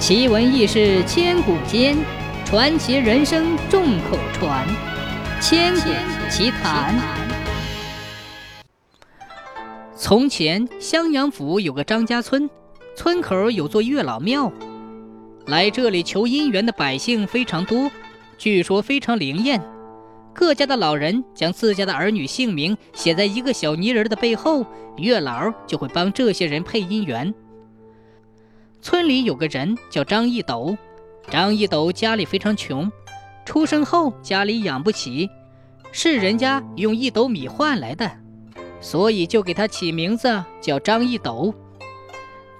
奇闻异事千古间，传奇人生众口传。千古奇谈。从前，襄阳府有个张家村，村口有座月老庙，来这里求姻缘的百姓非常多，据说非常灵验。各家的老人将自家的儿女姓名写在一个小泥人的背后，月老就会帮这些人配姻缘。村里有个人叫张一斗，张一斗家里非常穷，出生后家里养不起，是人家用一斗米换来的，所以就给他起名字叫张一斗。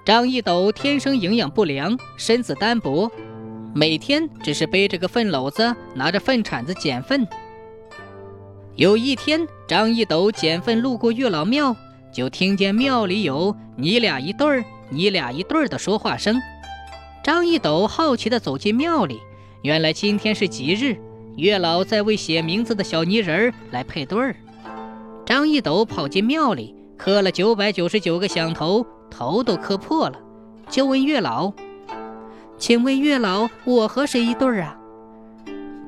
张一斗天生营养不良，身子单薄，每天只是背着个粪篓子，拿着粪铲子捡粪。有一天，张一斗捡粪路过月老庙，就听见庙里有“你俩一对儿”。你俩一对儿的说话声，张一斗好奇地走进庙里，原来今天是吉日，月老在为写名字的小泥人儿来配对儿。张一斗跑进庙里，磕了九百九十九个响头，头都磕破了，就问月老：“请问月老，我和谁一对儿啊？”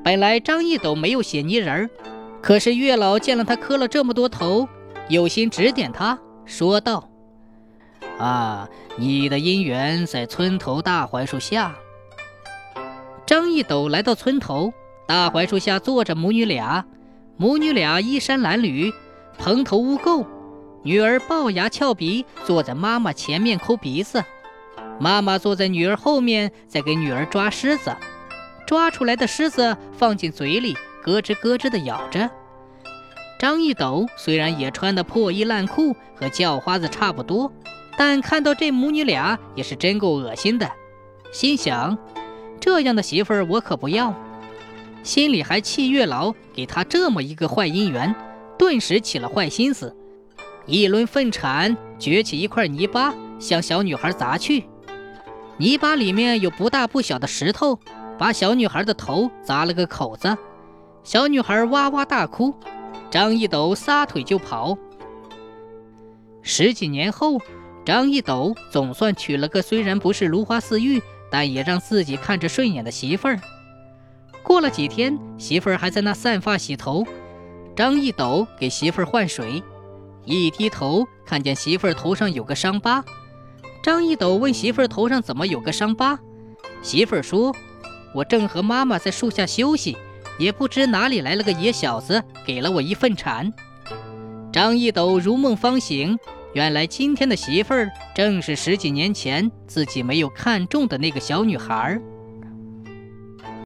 本来张一斗没有写泥人儿，可是月老见了他磕了这么多头，有心指点他，说道。啊，你的姻缘在村头大槐树下。张一斗来到村头，大槐树下坐着母女俩，母女俩衣衫褴褛，蓬头污垢。女儿龅牙翘鼻，坐在妈妈前面抠鼻子，妈妈坐在女儿后面，在给女儿抓虱子，抓出来的虱子放进嘴里，咯吱咯吱地咬着。张一斗虽然也穿的破衣烂裤，和叫花子差不多。但看到这母女俩也是真够恶心的，心想：这样的媳妇儿我可不要。心里还气月老给他这么一个坏姻缘，顿时起了坏心思，一抡粪铲，掘起一块泥巴向小女孩砸去。泥巴里面有不大不小的石头，把小女孩的头砸了个口子。小女孩哇哇大哭，张一斗撒腿就跑。十几年后。张一斗总算娶了个虽然不是如花似玉，但也让自己看着顺眼的媳妇儿。过了几天，媳妇儿还在那散发洗头，张一斗给媳妇儿换水，一低头看见媳妇儿头上有个伤疤。张一斗问媳妇儿头上怎么有个伤疤，媳妇儿说：“我正和妈妈在树下休息，也不知哪里来了个野小子，给了我一份铲。”张一斗如梦方醒。原来今天的媳妇儿正是十几年前自己没有看中的那个小女孩儿。